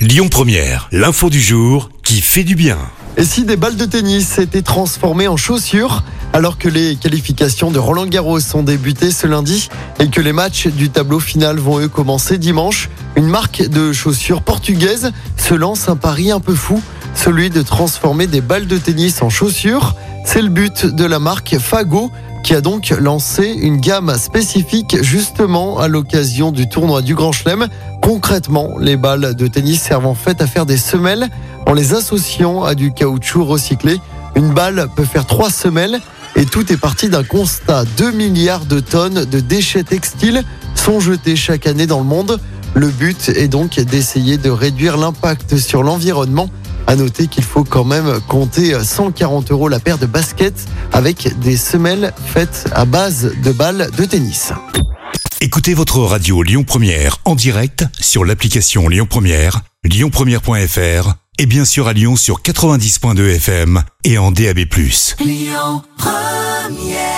Lyon Première, l'info du jour qui fait du bien. Et si des balles de tennis étaient transformées en chaussures alors que les qualifications de Roland Garros sont débutées ce lundi et que les matchs du tableau final vont eux commencer dimanche, une marque de chaussures portugaise se lance un pari un peu fou, celui de transformer des balles de tennis en chaussures. C'est le but de la marque Fago qui a donc lancé une gamme spécifique justement à l'occasion du tournoi du Grand Chelem. Concrètement, les balles de tennis servent en fait à faire des semelles en les associant à du caoutchouc recyclé. Une balle peut faire trois semelles et tout est parti d'un constat. 2 milliards de tonnes de déchets textiles sont jetés chaque année dans le monde. Le but est donc d'essayer de réduire l'impact sur l'environnement. À noter qu'il faut quand même compter 140 euros la paire de baskets avec des semelles faites à base de balles de tennis. Écoutez votre radio Lyon Première en direct sur l'application Lyon Première, lyonpremière.fr et bien sûr à Lyon sur 90.2 FM et en DAB+. Lyon Première